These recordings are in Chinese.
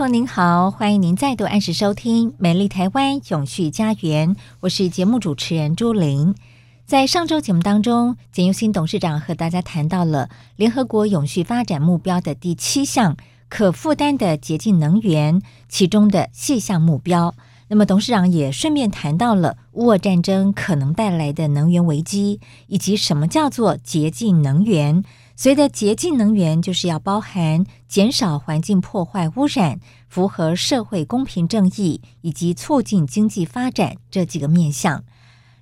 朋友您好，欢迎您再度按时收听《美丽台湾永续家园》，我是节目主持人朱玲。在上周节目当中，简又新董事长和大家谈到了联合国永续发展目标的第七项可负担的洁净能源，其中的细项目标。那么董事长也顺便谈到了乌俄战争可能带来的能源危机，以及什么叫做洁净能源。所谓的洁净能源，就是要包含减少环境破坏污染、符合社会公平正义以及促进经济发展这几个面向。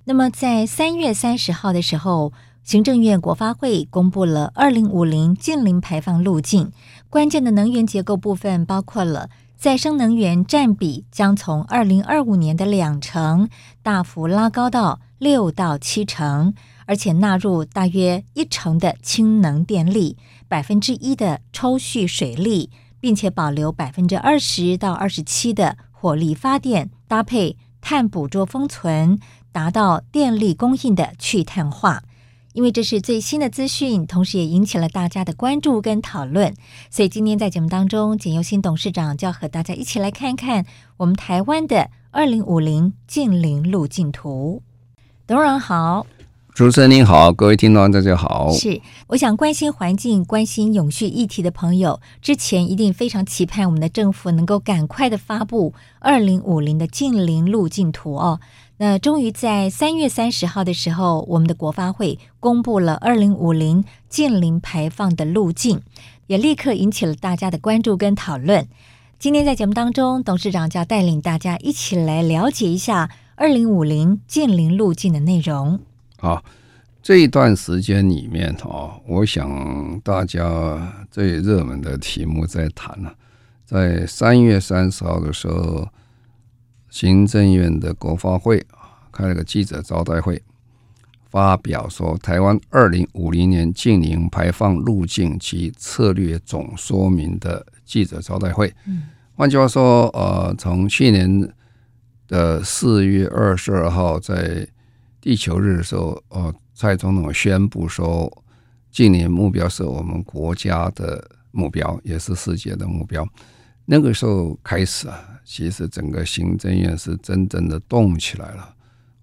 那么，在三月三十号的时候，行政院国发会公布了二零五零净零排放路径，关键的能源结构部分包括了再生能源占比将从二零二五年的两成大幅拉高到六到七成。而且纳入大约一成的氢能电力，百分之一的抽蓄水力，并且保留百分之二十到二十七的火力发电，搭配碳捕捉封存，达到电力供应的去碳化。因为这是最新的资讯，同时也引起了大家的关注跟讨论，所以今天在节目当中，简又新董事长就要和大家一起来看看我们台湾的二零五零净零路径图。董事长好。主持人您好，各位听众大家好。是，我想关心环境、关心永续议题的朋友，之前一定非常期盼我们的政府能够赶快的发布二零五零的净零路径图哦。那终于在三月三十号的时候，我们的国发会公布了二零五零净零排放的路径，也立刻引起了大家的关注跟讨论。今天在节目当中，董事长就要带领大家一起来了解一下二零五零净零路径的内容。好，这一段时间里面啊，我想大家最热门的题目在谈了。在三月三十号的时候，行政院的国发会啊开了个记者招待会，发表说台湾二零五零年净零排放路径及策略总说明的记者招待会。嗯，换句话说，呃，从去年的四月二十二号在地球日的时候，哦，蔡总统宣布说，今年目标是我们国家的目标，也是世界的目标。那个时候开始啊，其实整个行政院是真正的动起来了，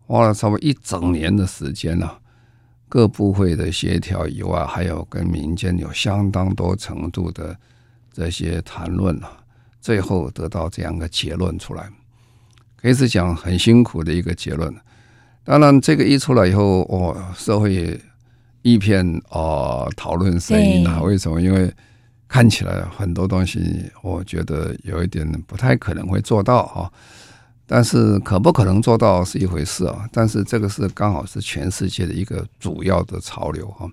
花了差不多一整年的时间了，各部会的协调以外，还有跟民间有相当多程度的这些谈论啊，最后得到这样一个结论出来，可以是讲很辛苦的一个结论。当然，这个一出来以后，哦，社会一片啊讨论声音啊。为什么？因为看起来很多东西，我觉得有一点不太可能会做到啊。但是可不可能做到是一回事啊。但是这个是刚好是全世界的一个主要的潮流哈。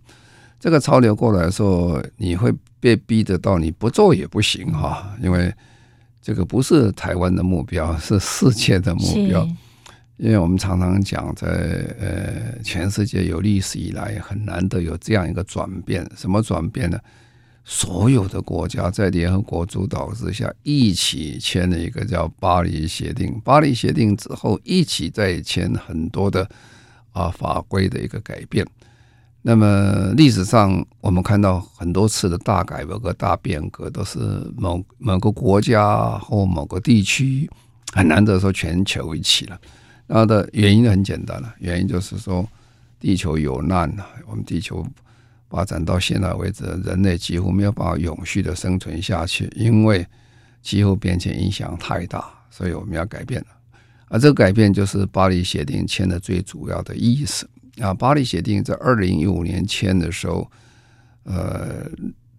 这个潮流过来的时候，你会被逼得到你不做也不行哈。因为这个不是台湾的目标，是世界的目标。因为我们常常讲，在呃全世界有历史以来很难得有这样一个转变。什么转变呢？所有的国家在联合国主导之下，一起签了一个叫《巴黎协定》。巴黎协定之后，一起再签很多的啊法规的一个改变。那么历史上我们看到很多次的大改革和大变革，都是某某个国家或某个地区，很难得说全球一起了。它的原因很简单了，原因就是说，地球有难了。我们地球发展到现在为止，人类几乎没有办法永续的生存下去，因为气候变迁影响太大，所以我们要改变了。啊，这个改变就是巴黎协定签的最主要的意思啊。巴黎协定在二零一五年签的时候，呃，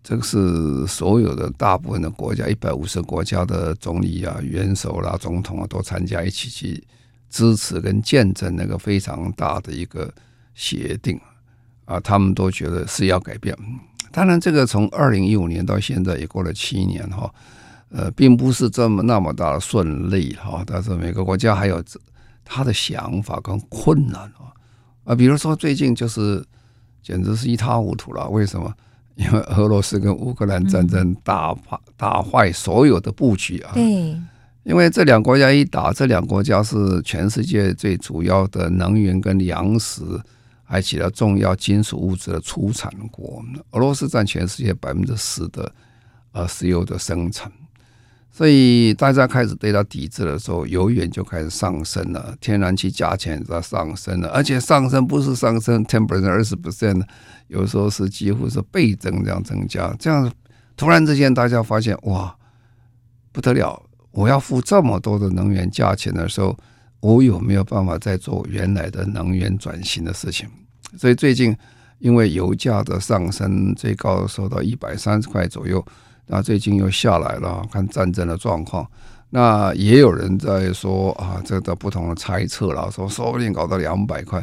这个是所有的大部分的国家，一百五十个国家的总理啊、元首啦、总统啊都参加一起去支持跟见证那个非常大的一个协定啊，他们都觉得是要改变。当然，这个从二零一五年到现在也过了七年哈。呃，并不是这么那么大的顺利哈，但是每个国家还有他的想法跟困难啊啊，比如说最近就是简直是一塌糊涂了，为什么？因为俄罗斯跟乌克兰战争打败打坏所有的布局啊。对，因为这两国家一打，这两国家是全世界最主要的能源跟粮食，还起到重要金属物质的出产国。俄罗斯占全世界百分之十的呃石油的生产。所以大家开始对它抵制的时候，油源就开始上升了，天然气价钱在上升了，而且上升不是上升 ten percent 二十 percent，有时候是几乎是倍增这样增加，这样突然之间大家发现哇不得了，我要付这么多的能源价钱的时候，我有没有办法再做原来的能源转型的事情？所以最近因为油价的上升，最高的时候到一百三十块左右。那最近又下来了，看战争的状况，那也有人在说啊，这个不同的猜测了，说说不定搞到两百块。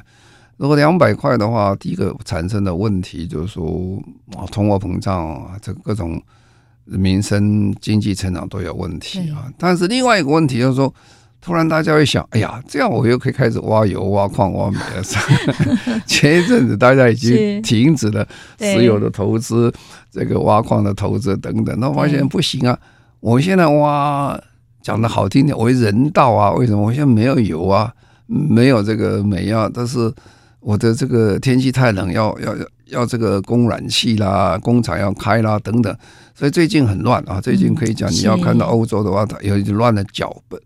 如果两百块的话，第一个产生的问题就是说，啊，通货膨胀啊，这各种民生经济成长都有问题啊。但是另外一个问题就是说。突然，大家会想：哎呀，这样我又可以开始挖油、挖矿、挖煤了。前一阵子大家已经停止了石油的投资，这个挖矿的投资等等。那发现不行啊！我现在挖，讲的好听点，我人道啊。为什么？我现在没有油啊，没有这个煤啊。但是我的这个天气太冷，要要要这个供暖气啦，工厂要开啦，等等。所以最近很乱啊。最近可以讲，你要看到欧洲的话，它有点乱了脚本。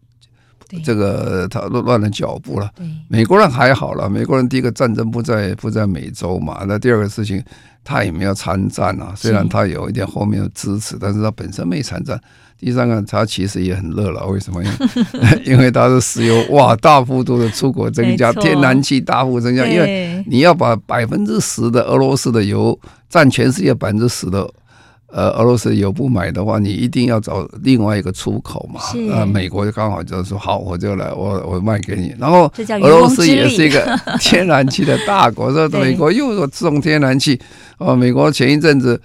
这个它乱乱了脚步了。美国人还好了，美国人第一个战争不在不在美洲嘛，那第二个事情他也没有参战啊。虽然他有一点后面的支持，但是他本身没参战。第三个，它其实也很热了，为什么？因为 因为他的石油哇大幅度的出口增加，天然气大幅增加，因为你要把百分之十的俄罗斯的油占全世界百分之十的。呃，俄罗斯油不买的话，你一定要找另外一个出口嘛。呃，美国就刚好就是说，好，我就来，我我卖给你。然后俄罗斯也是一个 天然气的大国，说 美国又说这种天然气。哦，美国前一阵子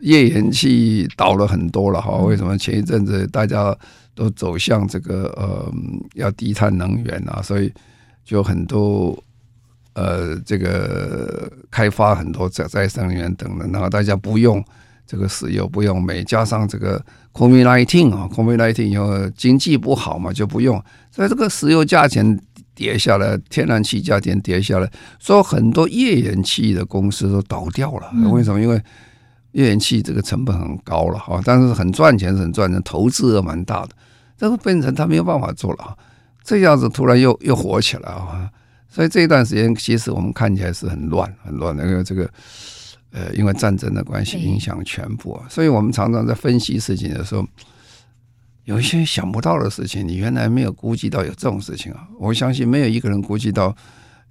页岩气倒了很多了哈。为什么？前一阵子大家都走向这个呃要低碳能源啊，所以就很多呃这个开发很多再再生能源等等，然后大家不用。这个石油不用煤，加上这个 COVID-19 啊，COVID-19 以后经济不好嘛，就不用。所以这个石油价钱跌下来，天然气价钱跌下来，所以很多页岩气的公司都倒掉了。为什么？因为页岩气这个成本很高了哈，但是很赚钱，很赚钱，投资额蛮大的。这个变成他没有办法做了啊，这样子突然又又火起来啊。所以这一段时间，其实我们看起来是很乱，很乱的，因为这个。呃，因为战争的关系，影响全部啊，所以我们常常在分析事情的时候，有一些想不到的事情，你原来没有估计到有这种事情啊！我相信没有一个人估计到，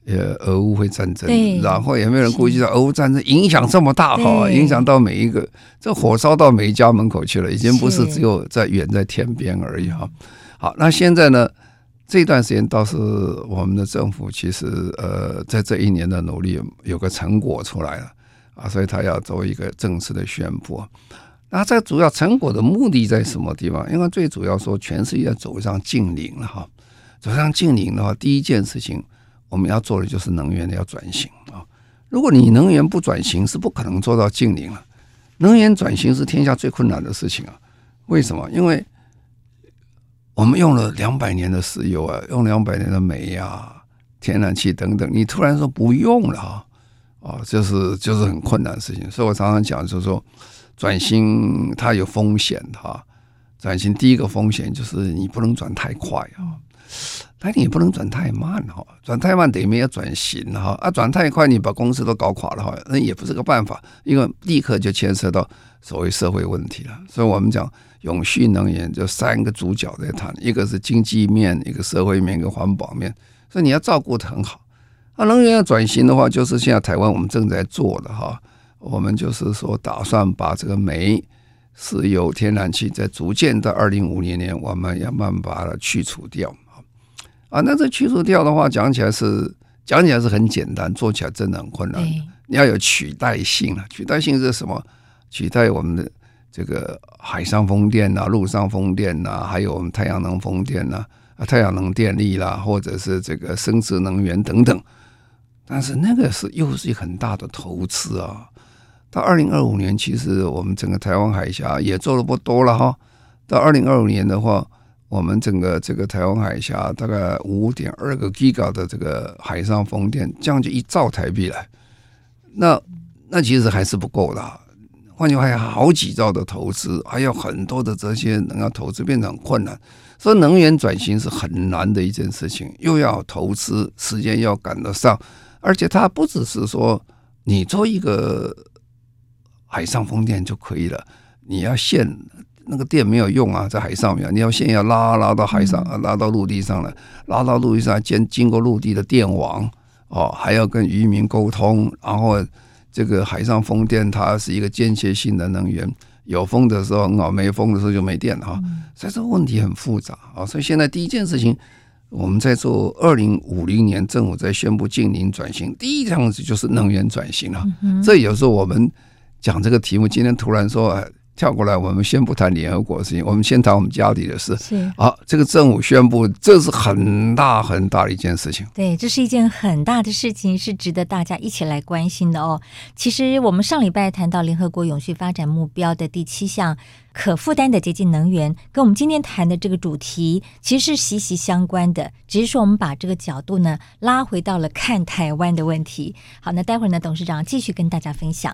呃，俄乌会战争，然后也没有人估计到俄乌战争影响这么大哈，影响到每一个，这火烧到每一家门口去了，已经不是只有在远在天边而已哈。好，那现在呢，这段时间倒是我们的政府其实呃，在这一年的努力有个成果出来了。啊，所以他要做一个正式的宣布。那这主要成果的目的在什么地方？因为最主要说，全世界走上近邻了哈。走上近邻的话，第一件事情我们要做的就是能源的要转型啊。如果你能源不转型，是不可能做到净零了。能源转型是天下最困难的事情啊。为什么？因为我们用了两百年的石油啊，用两百年的煤啊、天然气等等，你突然说不用了啊。啊，就是就是很困难的事情，所以我常常讲，就是说转型它有风险哈。转型第一个风险就是你不能转太快啊。但你也不能转太慢哈，转太慢等于没有转型哈，啊，转太快你把公司都搞垮了哈，那也不是个办法，因为立刻就牵涉到所谓社会问题了。所以我们讲永续能源就三个主角在谈，一个是经济面，一个社会面，一个环保面，所以你要照顾得很好。那能源要转型的话，就是现在台湾我们正在做的哈，我们就是说打算把这个煤、石油、天然气在逐渐到二零五零年，我们要慢慢把它去除掉。啊，那这去除掉的话，讲起来是讲起来是很简单，做起来真的很困难。你要有取代性啊，取代性是什么？取代我们的这个海上风电呐、陆上风电呐，还有我们太阳能风电呐、啊，太阳能电力啦，或者是这个生殖能源等等。但是那个是又是一个很大的投资啊。到二零二五年，其实我们整个台湾海峡也做的不多了哈。到二零二五年的话。我们整个这个台湾海峡大概五点二个 Giga 的这个海上风电，将近一兆台币了，那那其实还是不够的。换句话，还有好几兆的投资，还有很多的这些能要投资变得很困难。所以能源转型是很难的一件事情，又要投资，时间要赶得上，而且它不只是说你做一个海上风电就可以了，你要现。那个电没有用啊，在海上面，你要先要拉拉到海上，拉到陆地上来，拉到陆地上，经经过陆地的电网哦，还要跟渔民沟通，然后这个海上风电它是一个间歇性的能源，有风的时候很好，没风的时候就没电哈，所以这个问题很复杂啊。所以现在第一件事情，我们在做二零五零年政府在宣布近零转型，第一样子就是能源转型了。这有时候我们讲这个题目，今天突然说。跳过来，我们先不谈联合国的事情，我们先谈我们家里的事。是好，这个政府宣布，这是很大很大的一件事情。对，这是一件很大的事情，是值得大家一起来关心的哦。其实我们上礼拜谈到联合国永续发展目标的第七项可负担的洁净能源，跟我们今天谈的这个主题其实是息息相关的。只是说我们把这个角度呢拉回到了看台湾的问题。好，那待会儿呢，董事长继续跟大家分享。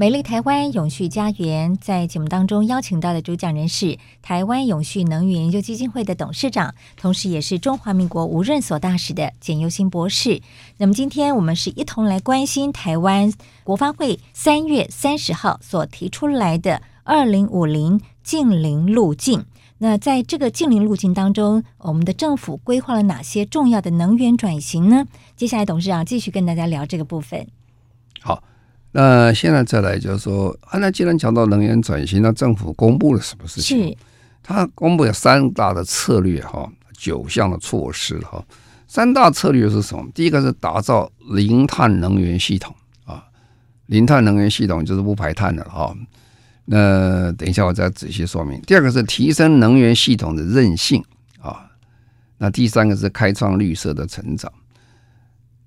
美丽台湾永续家园在节目当中邀请到的主讲人是台湾永续能源研究基金会的董事长，同时也是中华民国无任所大使的简又新博士。那么今天我们是一同来关心台湾国发会三月三十号所提出来的二零五零近零路径。那在这个近零路径当中，我们的政府规划了哪些重要的能源转型呢？接下来董事长继续跟大家聊这个部分。好。那现在再来就是说，啊，那既然讲到能源转型，那政府公布了什么事情？他公布了三大的策略哈，九项的措施哈。三大策略是什么？第一个是打造零碳能源系统啊，零碳能源系统就是不排碳的哈。那等一下我再仔细说明。第二个是提升能源系统的韧性啊。那第三个是开创绿色的成长。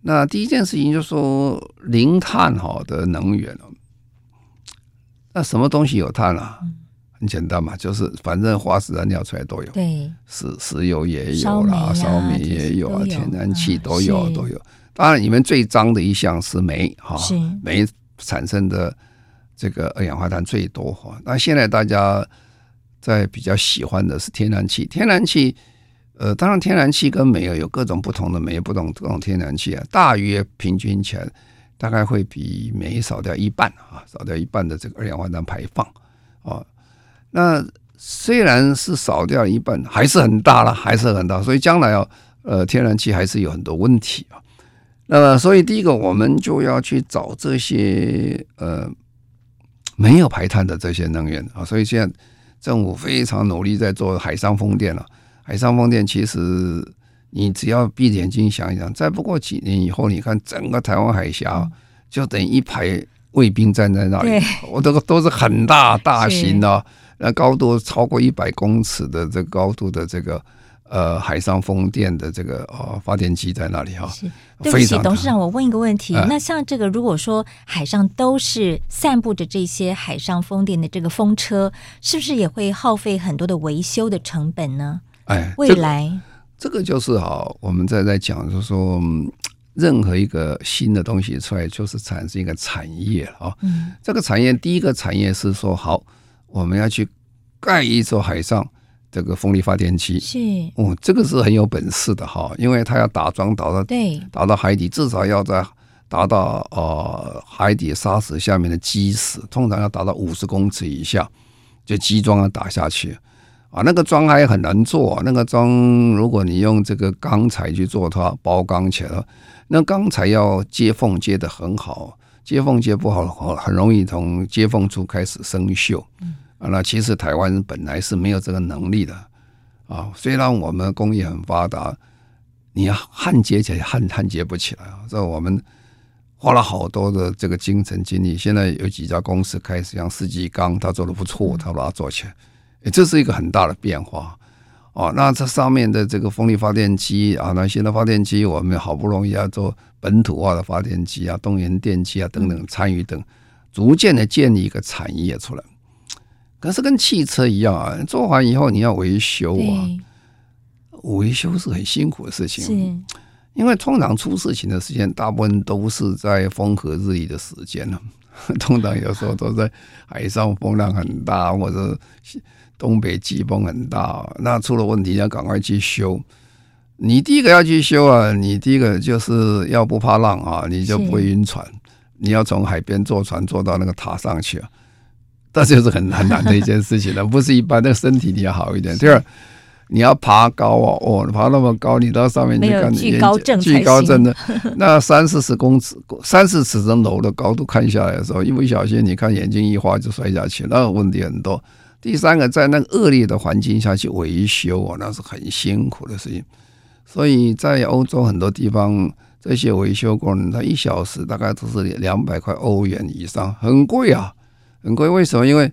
那第一件事情就是说零碳好的能源，那什么东西有碳啊？很简单嘛，就是反正化石燃料出来都有，对，石石油也有啦，烧煤也有啊，天然气都有都有。当然里面最脏的一项是煤哈，煤产生的这个二氧化碳最多哈。那现在大家在比较喜欢的是天然气，天然气。呃，当然，天然气跟煤有各种不同的煤，不同各种天然气啊，大约平均起来大概会比煤少掉一半啊，少掉一半的这个二氧化碳排放啊。那虽然是少掉一半，还是很大了，还是很大。所以将来啊，呃，天然气还是有很多问题啊。那么，所以第一个，我们就要去找这些呃没有排碳的这些能源啊。所以现在政府非常努力在做海上风电了。海上风电其实，你只要闭着眼睛想一想，再不过几年以后，你看整个台湾海峡就等于一排卫兵站在那里，我这个都是很大大型的，那高度超过一百公尺的这个高度的这个呃海上风电的这个呃发电机在那里哈。是，对不起，董事长，我问一个问题，呃、那像这个如果说海上都是散布着这些海上风电的这个风车，是不是也会耗费很多的维修的成本呢？哎，未来这个、这个就是哈，我们在在讲，就是说。任何一个新的东西出来，就是产生一个产业啊。嗯，这个产业第一个产业是说，好，我们要去盖一座海上这个风力发电机。是，哦，这个是很有本事的哈，因为它要打桩打到对，打到海底，至少要在达到呃海底沙石下面的基石，通常要达到五十公尺以下，就基桩要打下去。啊，那个桩还很难做，啊，那个桩如果你用这个钢材去做它，包钢起来了，那钢材要接缝接的很好，接缝接不好，很容易从接缝处开始生锈。啊，那其实台湾本来是没有这个能力的啊，虽然我们工业很发达，你要焊接起来焊焊接不起来啊，这我们花了好多的这个精神精力，现在有几家公司开始像世纪钢，他做的不错，他把它做起来。这是一个很大的变化哦。那这上面的这个风力发电机啊，那新的发电机，我们好不容易要做本土化的发电机啊，东源电机啊等等参与等，逐渐的建立一个产业出来。可是跟汽车一样啊，做完以后你要维修啊，维修是很辛苦的事情。因为通常出事情的时间，大部分都是在风和日丽的时间呢。通常有时候都在海上风浪很大，或者。东北季风很大，那出了问题要赶快去修。你第一个要去修啊，你第一个就是要不怕浪啊，你就不会晕船。你要从海边坐船坐到那个塔上去啊，这就是很很难的一件事情了，不是一般的身体你要好一点。第二，你要爬高啊，哦，爬那么高，你到上面去看，惧高症，惧高症的那三四十公尺、三四十层楼的高度看下来的时候，一不小心你看眼睛一花就摔下去，那个问题很多。第三个，在那个恶劣的环境下去维修啊，那是很辛苦的事情。所以在欧洲很多地方，这些维修工人他一小时大概都是两百块欧元以上，很贵啊，很贵。为什么？因为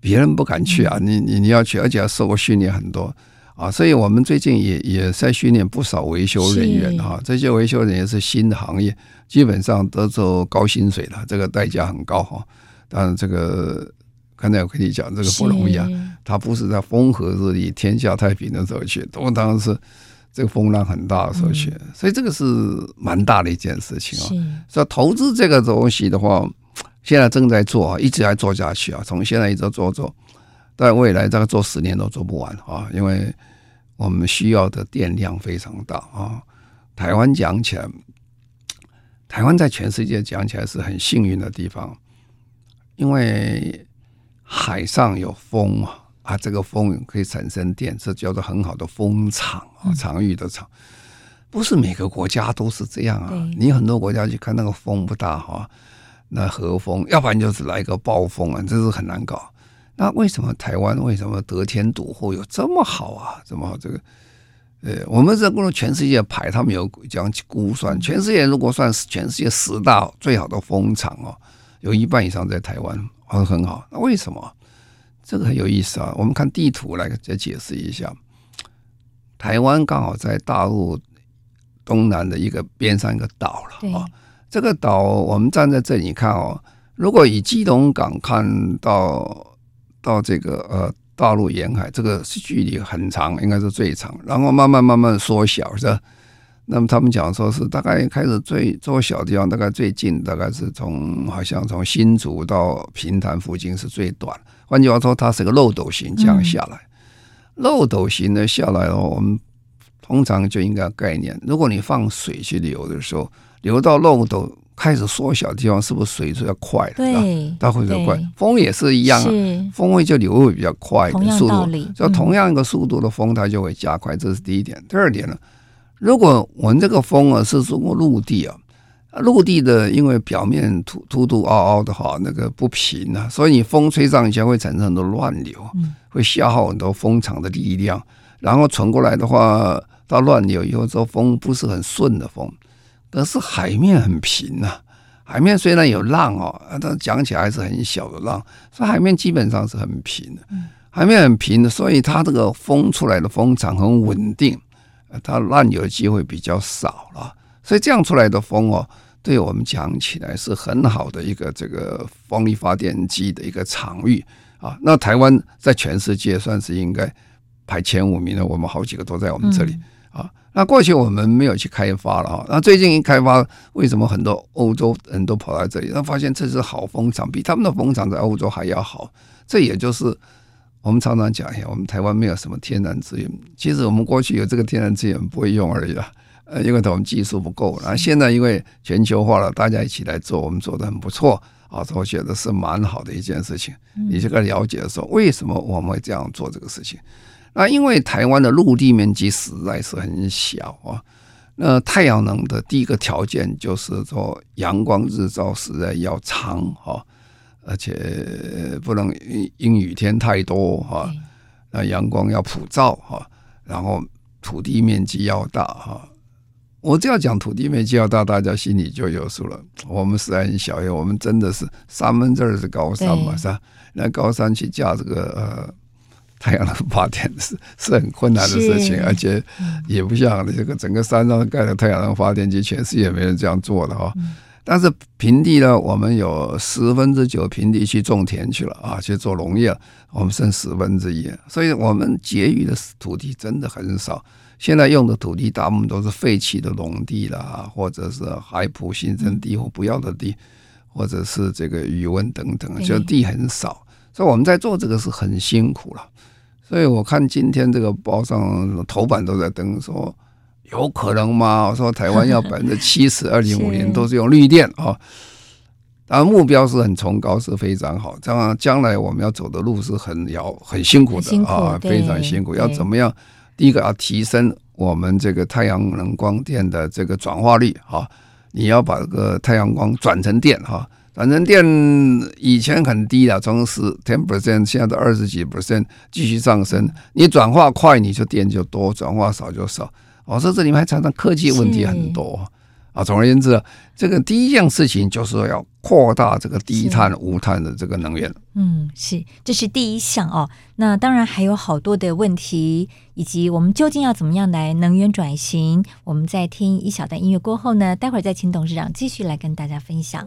别人不敢去啊，你你你要去，而且要受过训练很多啊。所以我们最近也也在训练不少维修人员啊。这些维修人员是新的行业，基本上都做高薪水的，这个代价很高哈。当然这个。刚才我跟你讲，这个不容易啊！他不是在风和日丽、天下太平的时候去，都当然是这个风浪很大的时候去，所以这个是蛮大的一件事情啊。所以投资这个东西的话，现在正在做啊，一直在做下去啊，从现在一直做做，在未来大概做十年都做不完啊，因为我们需要的电量非常大啊。台湾讲起来，台湾在全世界讲起来是很幸运的地方，因为。海上有风啊，啊，这个风可以产生电，这叫做很好的风场啊，场域的场。不是每个国家都是这样啊。你很多国家去看那个风不大哈，那和风，要不然就是来个暴风啊，这是很难搞。那为什么台湾为什么得天独厚有这么好啊？这么好这个？呃，我们这个全世界排，他们有这样估算，全世界如果算是全世界十大最好的风场哦，有一半以上在台湾。很很好，那为什么？这个很有意思啊！我们看地图来再解释一下。台湾刚好在大陆东南的一个边上一个岛了啊。这个岛我们站在这里看哦，如果以基隆港看到到这个呃大陆沿海，这个距离很长，应该是最长，然后慢慢慢慢缩小，是吧？那么他们讲说是大概开始最做小的地方，大概最近大概是从好像从新竹到平潭附近是最短。换句话说，它是个漏斗型这样下来。漏斗型的下来的话，我们通常就应该概念：如果你放水去流的时候，流到漏斗开始缩小的地方，是不是水就要快了？对，它会比较快。风也是一样啊，风会就流会比较快的速度。就同样一个速度的风，它就会加快。这是第一点。第二点呢？如果我们这个风啊是通过陆地啊，陆地的因为表面凸凸凸凹凹的哈，那个不平啊，所以你风吹上去会产生很多乱流，会消耗很多风场的力量，然后传过来的话，到乱流以后，这风不是很顺的风，可是海面很平呐，海面虽然有浪哦，但讲起来还是很小的浪，所以海面基本上是很平的。海面很平的，所以它这个风出来的风场很稳定，它乱流的机会比较少了。所以这样出来的风哦，对我们讲起来是很好的一个这个风力发电机的一个场域啊。那台湾在全世界算是应该排前五名的，我们好几个都在我们这里啊。那过去我们没有去开发了哈，那最近一开发，为什么很多欧洲人都跑来这里？他发现这是好风场，比他们的风场在欧洲还要好。这也就是。我们常常讲一下，我们台湾没有什么天然资源。其实我们过去有这个天然资源不会用而已啦，呃，因为我们技术不够。然后现在因为全球化了，大家一起来做，我们做的很不错啊，我觉得是蛮好的一件事情。你这个了解说，为什么我们会这样做这个事情？那因为台湾的陆地面积实在是很小啊。那太阳能的第一个条件就是说，阳光日照实在要长哈。而且不能阴雨天太多哈，那阳光要普照哈，然后土地面积要大哈。我只要讲土地面积要大，大家心里就有数了。我们实在很小，因为我们真的是三分之二是高山嘛，是吧？那高山去架这个呃太阳能发电是 是很困难的事情，而且也不像这个整个山上盖的太阳能发电机，全世界没人这样做的哈。但是平地呢，我们有十分之九平地去种田去了啊，去做农业，我们剩十分之一，所以我们结余的土地真的很少。现在用的土地大部分都是废弃的农地啦，或者是海埔新生地或不要的地，或者是这个余温等等，就地很少。所以我们在做这个是很辛苦了。所以我看今天这个报上头版都在登说。有可能吗？我说台湾要百分之七十，二零五零都是用绿电啊。当然目标是很崇高，是非常好。这样将来我们要走的路是很遥很辛苦的啊，非常辛苦。要怎么样？第一个要提升我们这个太阳能光电的这个转化率啊。你要把这个太阳光转成电哈，转成电以前很低的，从十 ten percent 现在的二十几 percent 继续上升。你转化快，你就电就多；转化少就少。我说这里面还常常科技问题很多啊。总而言之，这个第一件事情就是要扩大这个低碳无碳的这个能源。嗯，是，这是第一项哦。那当然还有好多的问题，以及我们究竟要怎么样来能源转型？我们在听一小段音乐过后呢，待会儿再请董事长继续来跟大家分享。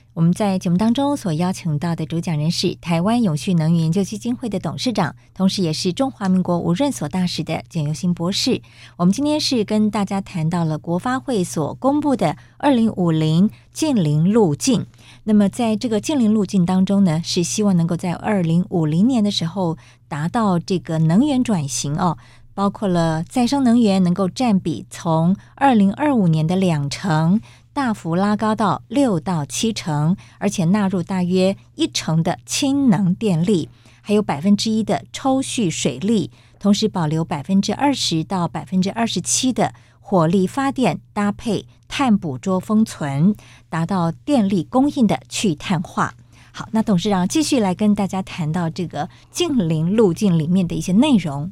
我们在节目当中所邀请到的主讲人是台湾永续能源研究基金会的董事长，同时也是中华民国无任所大使的简尤新博士。我们今天是跟大家谈到了国发会所公布的二零五零净零路径。那么在这个净零路径当中呢，是希望能够在二零五零年的时候达到这个能源转型哦，包括了再生能源能够占比从二零二五年的两成。大幅拉高到六到七成，而且纳入大约一成的氢能电力，还有百分之一的抽蓄水力，同时保留百分之二十到百分之二十七的火力发电，搭配碳捕捉封存，达到电力供应的去碳化。好，那董事长继续来跟大家谈到这个近零路径里面的一些内容。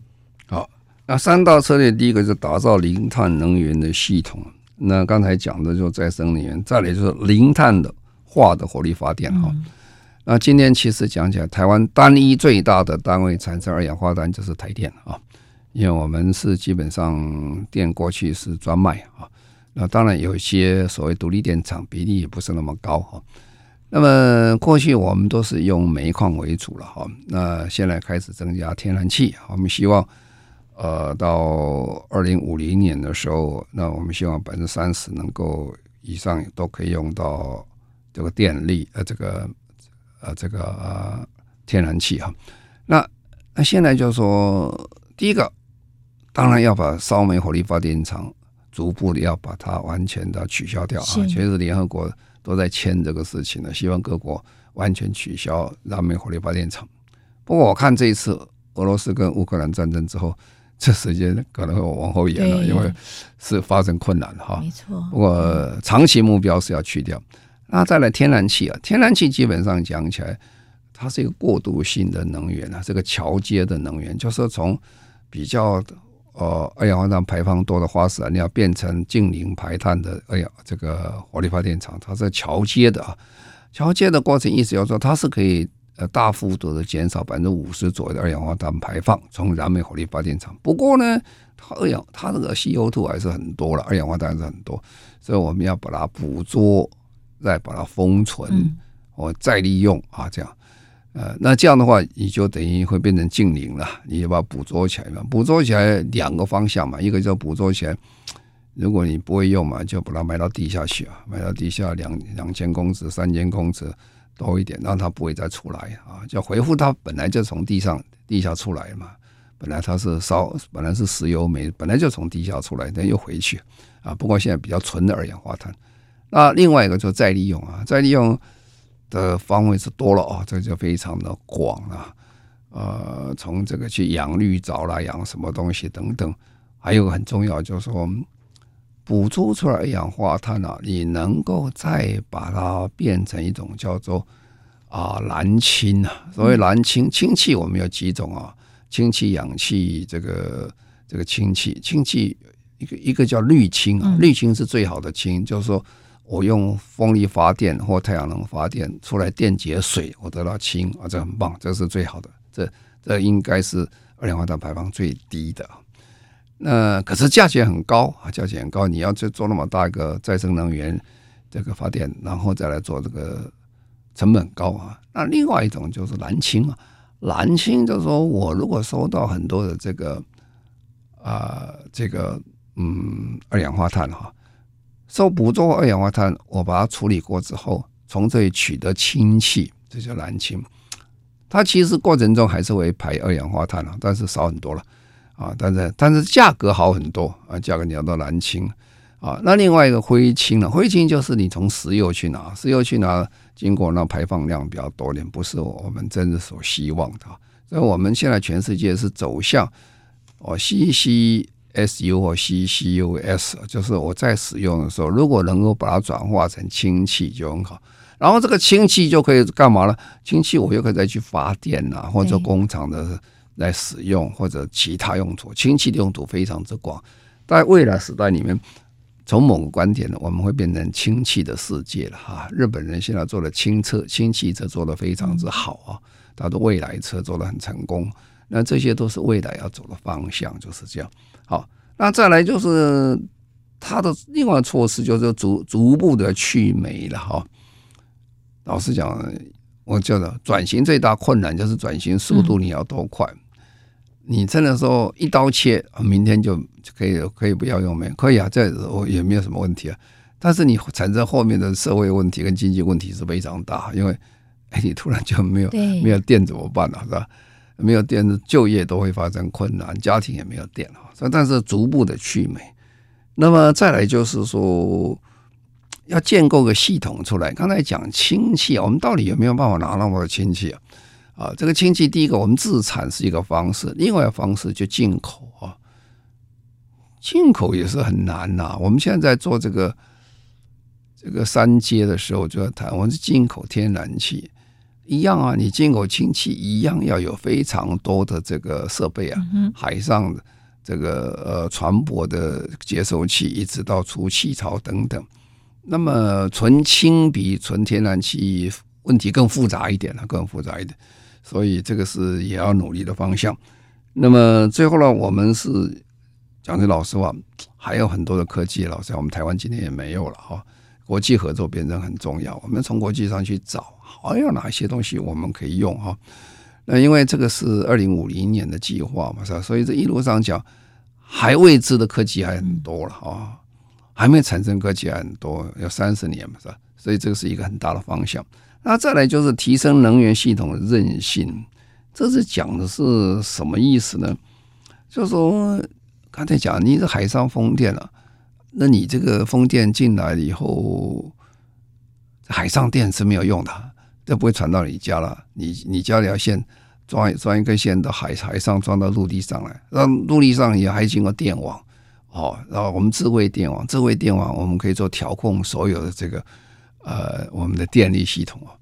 好，那三大策略，第一个是打造零碳能源的系统。那刚才讲的就是再生能源，再来就是零碳的化的火力发电哈。那今天其实讲起来，台湾单一最大的单位产生二氧化碳就是台电啊，因为我们是基本上电过去是专卖啊。那当然有一些所谓独立电厂比例也不是那么高哈。那么过去我们都是用煤矿为主了哈。那现在开始增加天然气，我们希望。呃，到二零五零年的时候，那我们希望百分之三十能够以上都可以用到这个电力，呃，这个呃，这个呃天然气哈。那那现在就是说，第一个当然要把烧煤火力发电厂逐步的要把它完全的取消掉啊。其实联合国都在签这个事情呢，希望各国完全取消燃煤火力发电厂。不过我看这一次俄罗斯跟乌克兰战争之后，这时间可能会往后延了，因为是发生困难哈。没错。不过长期目标是要去掉。那再来天然气啊，天然气基本上讲起来，它是一个过渡性的能源啊，这个桥接的能源，就是从比较呃二氧化碳排放多的化石燃料变成近零排碳的二氧这个火力发电厂，它是桥接的啊。桥接的过程意思要说，它是可以呃大幅度的减少百分之五十左右的二氧化碳排放，从燃煤火力发电厂。不过呢，它二氧它这个 CO2 还是很多了，二氧化碳还是很多，所以我们要把它捕捉。再把它封存，我再利用啊，这样，呃，那这样的话，你就等于会变成净零了。你就把它捕捉起来嘛，捕捉起来两个方向嘛，一个叫捕捉起来，如果你不会用嘛，就把它埋到地下去啊，埋到地下两两千公尺、三千公尺多一点，让它不会再出来啊，就回复它本来就从地上地下出来嘛，本来它是烧，本来是石油煤，本来就从地下出来，但又回去啊。不过现在比较纯的二氧化碳。那另外一个就再利用啊，再利用的方位是多了啊，这就非常的广啊。呃，从这个去养绿藻啦，养什么东西等等，还有个很重要就是说，捕捉出来二氧化碳啊，你能够再把它变成一种叫做啊蓝氢啊。所谓蓝氢，氢气我们有几种啊？氢气、氧气，这个这个氢气，氢气一个一个叫绿氢啊，绿氢是最好的氢，就是说。我用风力发电或太阳能发电出来电解水，我得到氢啊，这很棒，这是最好的。这这应该是二氧化碳排放最低的。那可是价钱很高啊，价钱很高。你要去做那么大一个再生能源这个发电，然后再来做这个成本高啊。那另外一种就是蓝氢啊，蓝氢就是说我如果收到很多的这个啊、这个嗯二氧化碳哈。收捕捉二氧化碳，我把它处理过之后，从这里取得氢气，这叫蓝氢。它其实过程中还是会排二氧化碳啊，但是少很多了啊。但是但是价格好很多啊，价格你要到蓝青啊。那另外一个灰青呢？灰青就是你从石油去拿，石油去拿，经过那排放量比较多点，不是我们真的所希望的。所以我们现在全世界是走向哦 CCSU 或 CCUS，就是我在使用的时候，如果能够把它转化成氢气就很好。然后这个氢气就可以干嘛呢？氢气我又可以再去发电啊，或者工厂的来使用，或者其他用途。氢气的用途非常之广，在未来时代里面，从某个观点呢，我们会变成氢气的世界了哈。日本人现在做的氢车、氢汽车做的非常之好啊，他的未来车做的很成功。那这些都是未来要走的方向，就是这样。好，那再来就是它的另外措施，就是逐逐步的去煤了哈。老实讲，我觉得转型最大困难就是转型速度你要多快。你真的说一刀切，明天就可以可以不要用煤，可以啊，这我也没有什么问题啊。但是你产生后面的社会问题跟经济问题是非常大，因为哎，你突然就没有没有电怎么办呢？是吧？没有电，就业都会发生困难，家庭也没有电啊。但是逐步的去煤，那么再来就是说，要建构个系统出来。刚才讲氢气，我们到底有没有办法拿那么多氢气啊？啊，这个氢气，第一个我们自产是一个方式，另外一个方式就进口啊。进口也是很难呐。我们现在在做这个这个三阶的时候，就要谈，我们是进口天然气。一样啊，你进口氢气一样要有非常多的这个设备啊，嗯海上的这个呃船舶的接收器，一直到出气槽等等。那么纯氢比纯天然气问题更复杂一点了，更复杂一点。所以这个是也要努力的方向。那么最后呢，我们是讲句老实话，还有很多的科技，老实讲，我们台湾今天也没有了哈。国际合作变成很重要，我们从国际上去找。还有哪些东西我们可以用哈？那因为这个是二零五零年的计划嘛，是吧？所以这一路上讲还未知的科技还很多了啊，还没产生科技还很多，要三十年嘛，是吧？所以这个是一个很大的方向。那再来就是提升能源系统的韧性，这是讲的是什么意思呢？就是说刚才讲你是海上风电了，那你这个风电进来以后，海上电是没有用的。这不会传到你家了。你你家里要线装装一根线到海海上，装到陆地上来，让陆地上也还经过电网，哦，然后我们智慧电网，智慧电网我们可以做调控所有的这个呃我们的电力系统啊，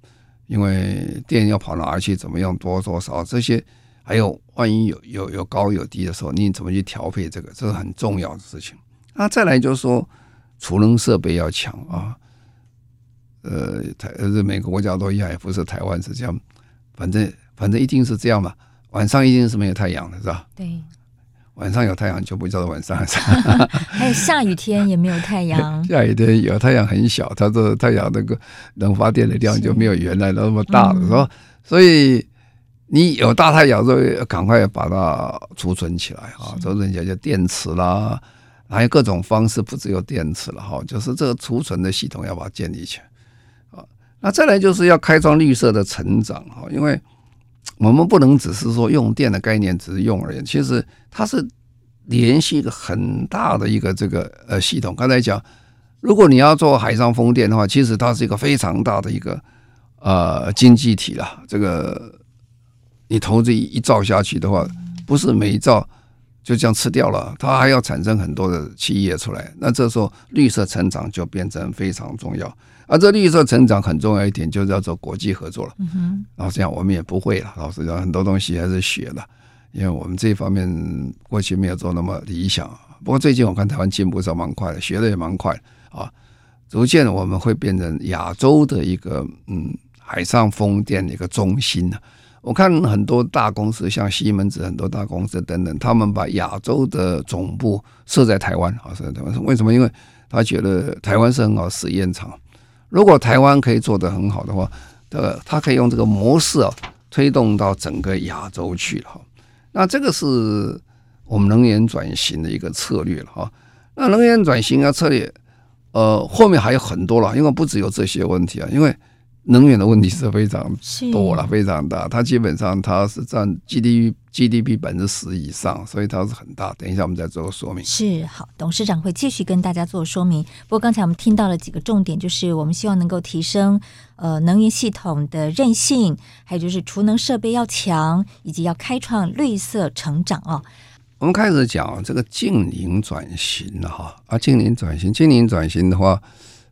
因为电要跑哪去，怎么样多多少这些，还有万一有有有高有低的时候，你怎么去调配这个，这是很重要的事情。那再来就是说，储能设备要强啊。呃，台呃，每个国家都一样，也不是台湾是这样，反正反正一定是这样嘛。晚上一定是没有太阳的，是吧？对，晚上有太阳就不叫做晚上。还 有下雨天也没有太阳。下雨天有太阳很小，它的太阳那个能发电的量就没有原来那么大了，是吧？所以你有大太阳，就赶快把它储存起来啊，储存起来就电池啦，还有各种方式，不只有电池了哈，就是这个储存的系统要把它建立起来啊。那再来就是要开创绿色的成长哈，因为我们不能只是说用电的概念只是用而已，其实它是联系一个很大的一个这个呃系统。刚才讲，如果你要做海上风电的话，其实它是一个非常大的一个呃经济体了。这个你投资一造下去的话，不是每一造就这样吃掉了，它还要产生很多的企业出来。那这时候绿色成长就变成非常重要。啊，这绿色成长很重要一点，就是要做国际合作了。嗯哼，老实讲，我们也不会了。老实讲，很多东西还是学的，因为我们这方面过去没有做那么理想。不过最近我看台湾进步是蛮快的，学的也蛮快啊。逐渐我们会变成亚洲的一个嗯海上风电的一个中心了。我看很多大公司，像西门子很多大公司等等，他们把亚洲的总部设在台湾啊，设在台湾。为什么？因为他觉得台湾是很好实验场。如果台湾可以做得很好的话，呃，它可以用这个模式啊，推动到整个亚洲去了哈。那这个是我们能源转型的一个策略了哈。那能源转型啊策略，呃，后面还有很多了，因为不只有这些问题啊，因为。能源的问题是非常多了，非常大。它基本上它是占 GDP GDP 百分之十以上，所以它是很大。等一下我们再做个说明。是好，董事长会继续跟大家做说明。不过刚才我们听到了几个重点，就是我们希望能够提升呃能源系统的韧性，还有就是储能设备要强，以及要开创绿色成长哦。我们开始讲这个净零转型了哈啊，净零转型，净零转型的话。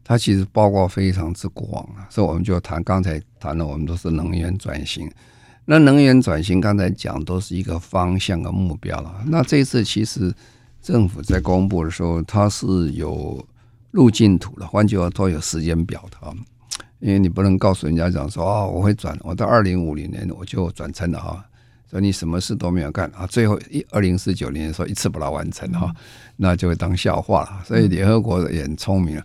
它其实包括非常之广啊，所以我们就谈刚才谈了，我们都是能源转型。那能源转型刚才讲都是一个方向和目标了。那这次其实政府在公布的时候，它是有路径图的，换句话说有时间表的啊。因为你不能告诉人家讲说哦，我会转，我到二零五零年我就转成了哈，所以你什么事都没有干啊，最后一二零四九年的时候一次把它完成哈，那就会当笑话了。所以联合国也很聪明了。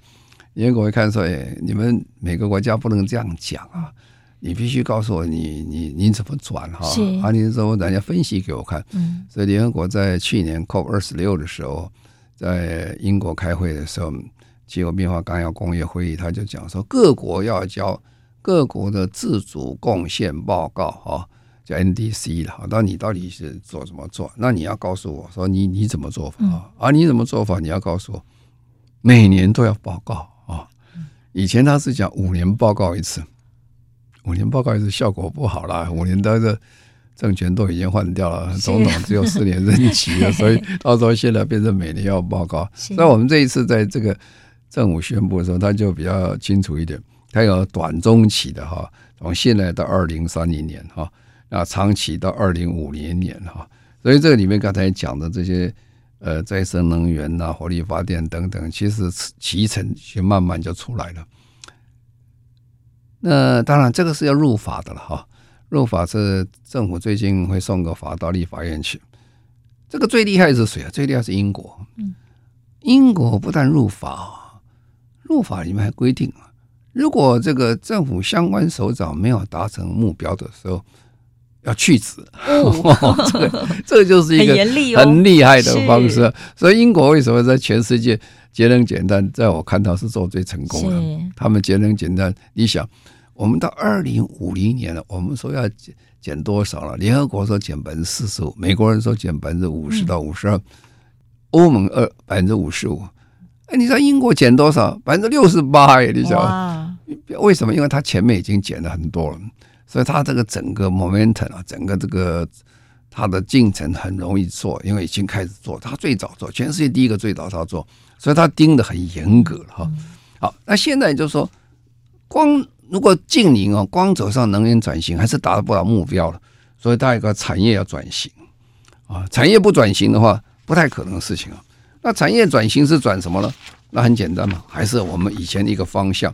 为我会看说，哎，你们每个国家不能这样讲啊！你必须告诉我你，你你你怎么转哈？是啊，你说人家分析给我看。嗯，所以联合国在去年 COP 二十六的时候，在英国开会的时候，气候变化纲要工业会议，他就讲说，各国要交各国的自主贡献报告哈，叫 NDC 了。那你到底是做怎么做？那你要告诉我说，你你怎么做法啊？啊，你怎么做法？你要告诉我，每年都要报告。以前他是讲五年报告一次，五年报告一次效果不好啦。五年的政权都已经换掉了，总统只有四年任期了，所以到时候现在变成每年要报告。那我们这一次在这个政府宣布的时候，他就比较清楚一点，他有短中期的哈，从现在到二零三零年哈，那长期到二零五零年哈。所以这个里面刚才讲的这些。呃，再生能源呐、火力发电等等，其实集成就慢慢就出来了。那当然，这个是要入法的了哈。入法是政府最近会送个法到立法院去。这个最厉害是谁啊？最厉害是英国。嗯，英国不但入法，入法里面还规定啊，如果这个政府相关首长没有达成目标的时候。要去职，哦、这个这个就是一个很厉害的方式。哦、所以英国为什么在全世界节能减碳，在我看到是做最成功的。他们节能减碳，你想，我们到二零五零年了，我们说要减减多少了？联合国说减百分之四十五，美国人说减百分之五十到五十二，欧盟二百分之五十五。哎，你知道英国减多少？百分之六十八哎，你想。为什么？因为它前面已经减了很多了，所以它这个整个 momentum 啊，整个这个它的进程很容易做，因为已经开始做，它最早做，全世界第一个最早它做，所以它盯得很严格了哈。好，那现在就是说，光如果近邻哦，光走上能源转型还是达不到目标了，所以它一个产业要转型啊，产业不转型的话，不太可能的事情啊。那产业转型是转什么呢？那很简单嘛，还是我们以前的一个方向，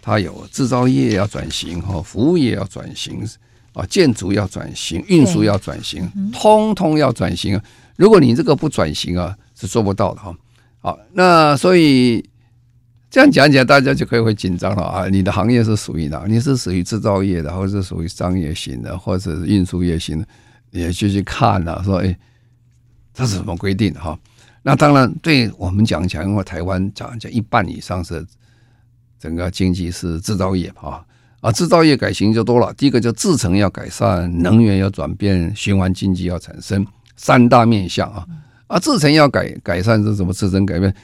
它有制造业要转型哈，服务业要转型啊，建筑要转型，运输要转型，通通要转型啊。如果你这个不转型啊，是做不到的哈。好，那所以这样讲起来，大家就可以会紧张了啊。你的行业是属于哪？你是属于制造业的，或者是属于商业型的，或者是运输业型的，也就去看了，说哎，这是什么规定哈？那当然，对我们讲讲，因为台湾讲讲一半以上是整个经济是制造业啊，啊，制造业改型就多了。第一个就制成要改善，能源要转变，循环经济要产生三大面向啊。啊，制程要改改善是什么？制成改变，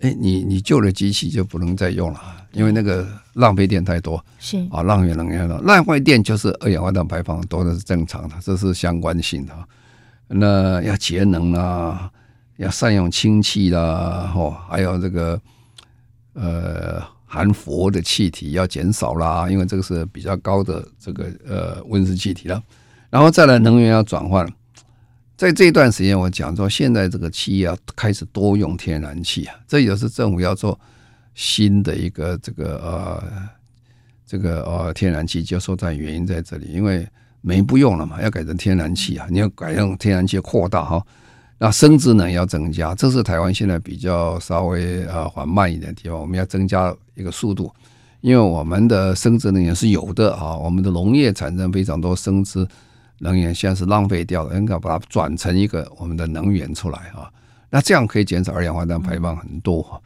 哎，你你旧的机器就不能再用了，因为那个浪费电太多，是啊，浪费能源了，浪费电就是二氧化碳排放多，的是正常的，这是相关性的。那要节能啊。要善用氢气啦，吼，还有这个呃含氟的气体要减少啦，因为这个是比较高的这个呃温室气体了。然后再来能源要转换，在这段时间我讲说，现在这个企业要开始多用天然气啊，这也是政府要做新的一个这个呃这个呃天然气接收站原因在这里，因为煤不用了嘛，要改成天然气啊，你要改用天然气扩大哈。那生质能要增加，这是台湾现在比较稍微呃缓慢一点的地方。我们要增加一个速度，因为我们的生质能源是有的啊，我们的农业产生非常多生质能源，现在是浪费掉了，应该把它转成一个我们的能源出来啊。那这样可以减少二氧化碳排放很多。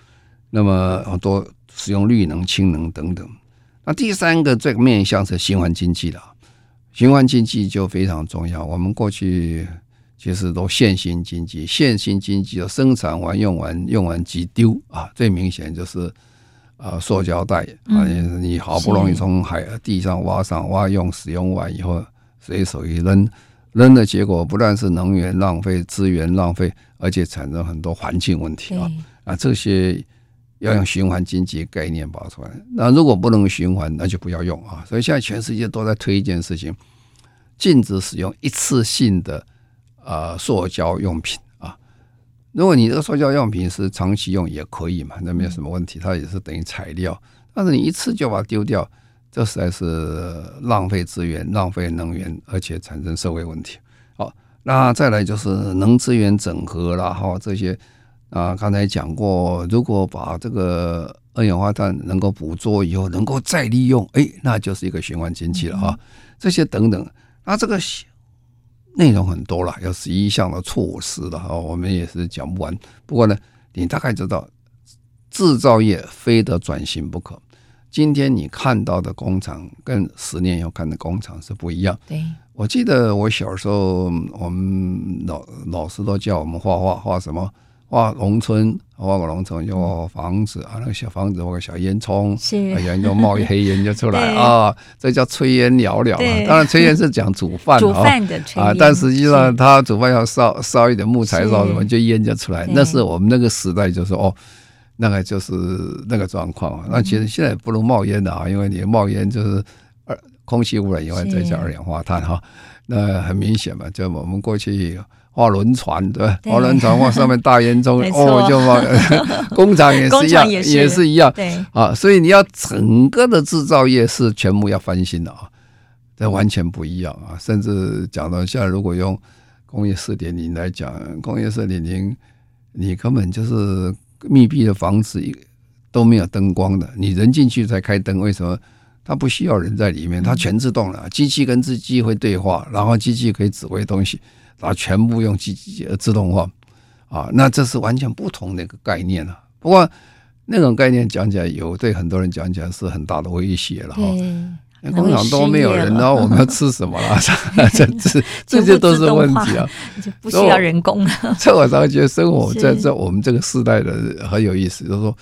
那么很多使用绿能、氢能等等。那第三个这个面向是循环经济了，循环经济就非常重要。我们过去。其实都线性经济，线性经济的生产完用完用完即丢啊，最明显就是啊，塑胶袋啊，你好不容易从海地上挖上挖用使用完以后，随手一扔，扔的结果不但是能源浪费、资源浪费，而且产生很多环境问题啊啊，这些要用循环经济概念把出来。那如果不能循环，那就不要用啊。所以现在全世界都在推一件事情，禁止使用一次性的。啊，塑胶用品啊，如果你这个塑胶用品是长期用也可以嘛，那没有什么问题，它也是等于材料。但是你一次就把它丢掉，这实在是浪费资源、浪费能源，而且产生社会问题。好，那再来就是能资源整合啦，哈，这些啊，刚才讲过，如果把这个二氧化碳能够捕捉以后，能够再利用，哎，那就是一个循环经济了哈。这些等等，那这个。内容很多了，有十一项的措施了哈，我们也是讲不完。不过呢，你大概知道，制造业非得转型不可。今天你看到的工厂跟十年以后看的工厂是不一样。对，我记得我小时候，我们老老师都叫我们画画，画什么？画农村，画个农村，有房子啊，那个小房子，画个小烟囱，是，然后冒一黑烟就出来 啊，这叫炊烟袅袅。当然，炊烟是讲煮饭，煮饭的啊，但实际上他煮饭要烧烧一点木材，烧什么就烟就出来。那是我们那个时代，就是哦，那个就是那个状况。那其实现在不能冒烟的啊，因为你冒烟就是二空气污染以外，再加二氧化碳哈。那很明显嘛，就我们过去。画轮船对吧？画轮船往上面大烟囱哦，就往 工厂也是一样，也是，也是一样。对啊，所以你要整个的制造业是全部要翻新的啊，这完全不一样啊。甚至讲到现在，如果用工业四点零来讲，工业四点零，你根本就是密闭的房子都没有灯光的，你人进去才开灯。为什么？它不需要人在里面，它全自动了，机器跟机器会对话，然后机器可以指挥东西。啊，全部用机器自动化啊，那这是完全不同的一个概念了。不过那种概念讲起来，有对很多人讲起来是很大的威胁了哈。工厂都没有人，然后我们要吃什么了？这 这这些都是问题啊，就不需要人工了。这我倒觉得生活在这我们这个时代的很有意思，就是说。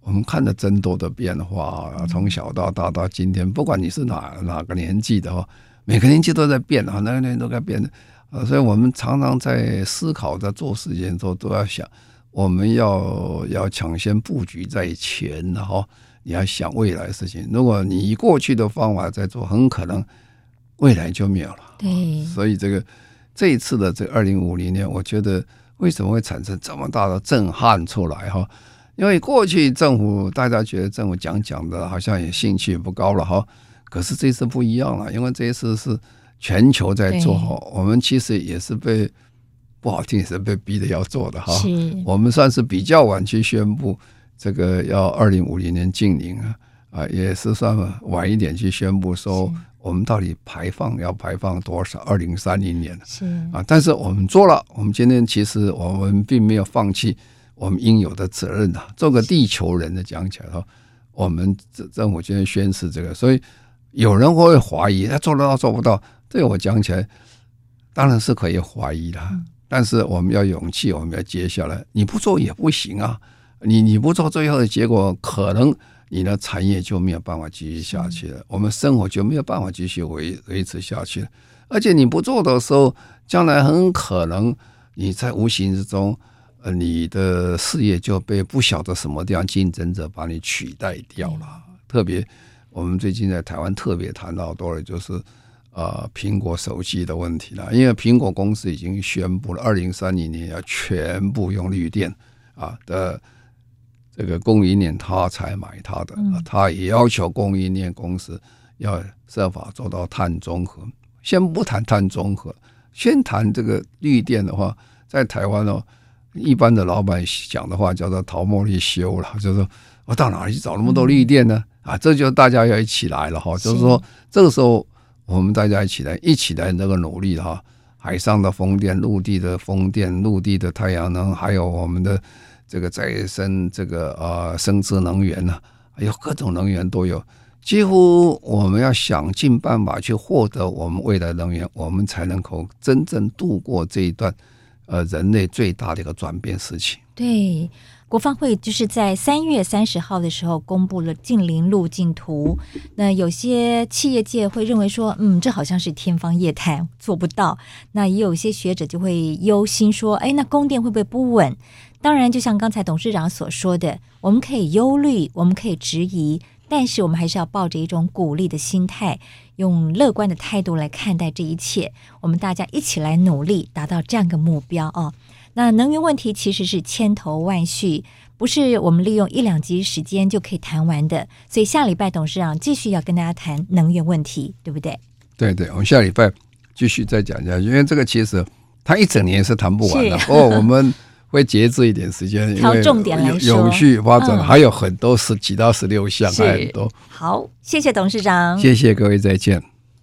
我们看了真多的变化，从小到大到今天，不管你是哪哪个年纪的话，每个年纪都在变啊，那个年纪都在变的啊，所以我们常常在思考，在做事情的时候都要想，我们要要抢先布局在前，然后你要想未来的事情。如果你以过去的方法在做，很可能未来就没有了。对，所以这个这一次的这二零五零年，我觉得为什么会产生这么大的震撼出来哈？因为过去政府大家觉得政府讲讲的，好像也兴趣不高了哈。可是这次不一样了，因为这一次是全球在做，我们其实也是被不好听，也是被逼的要做的哈。我们算是比较晚去宣布这个要二零五零年净零啊，啊，也是算晚一点去宣布说我们到底排放要排放多少，二零三零年是啊，但是我们做了，我们今天其实我们并没有放弃我们应有的责任呐，做个地球人的讲起来哈，我们政政府今天宣誓这个，所以。有人会怀疑他做得到做不到？这个我讲起来当然是可以怀疑的，但是我们要勇气，我们要接下来。你不做也不行啊！你你不做，最后的结果可能你的产业就没有办法继续下去了，我们生活就没有办法继续维维持下去了。而且你不做的时候，将来很可能你在无形之中，呃，你的事业就被不晓得什么地方竞争者把你取代掉了，特别。我们最近在台湾特别谈到多了就是，呃，苹果手机的问题了。因为苹果公司已经宣布了，二零三零年要全部用绿电啊的这个供应链，他才买它的。他也要求供应链公司要设法做到碳中和。先不谈碳中和，先谈这个绿电的话，在台湾哦，一般的老板讲的话叫做“桃茉莉修”了，就是说我到哪里去找那么多绿电呢？啊，这就大家要一起来了哈，就是说这个时候我们大家一起来，一起来那个努力哈，海上的风电、陆地的风电、陆地的太阳能，还有我们的这个再生这个呃生质能源呢，还有各种能源都有，几乎我们要想尽办法去获得我们未来能源，我们才能够真正度过这一段呃人类最大的一个转变时期。对。国方会就是在三月三十号的时候公布了近零路径图。那有些企业界会认为说，嗯，这好像是天方夜谭，做不到。那也有一些学者就会忧心说，哎，那供电会不会不稳？当然，就像刚才董事长所说的，我们可以忧虑，我们可以质疑，但是我们还是要抱着一种鼓励的心态，用乐观的态度来看待这一切。我们大家一起来努力，达到这样一个目标哦。那能源问题其实是千头万绪，不是我们利用一两集时间就可以谈完的。所以下礼拜董事长继续要跟大家谈能源问题，对不对？对对，我们下礼拜继续再讲讲，因为这个其实它一整年是谈不完的。不过我们会节制一点时间，挑重点来说，永续发展还有很多十几到十六项，还很多。好，谢谢董事长，谢谢各位，再见。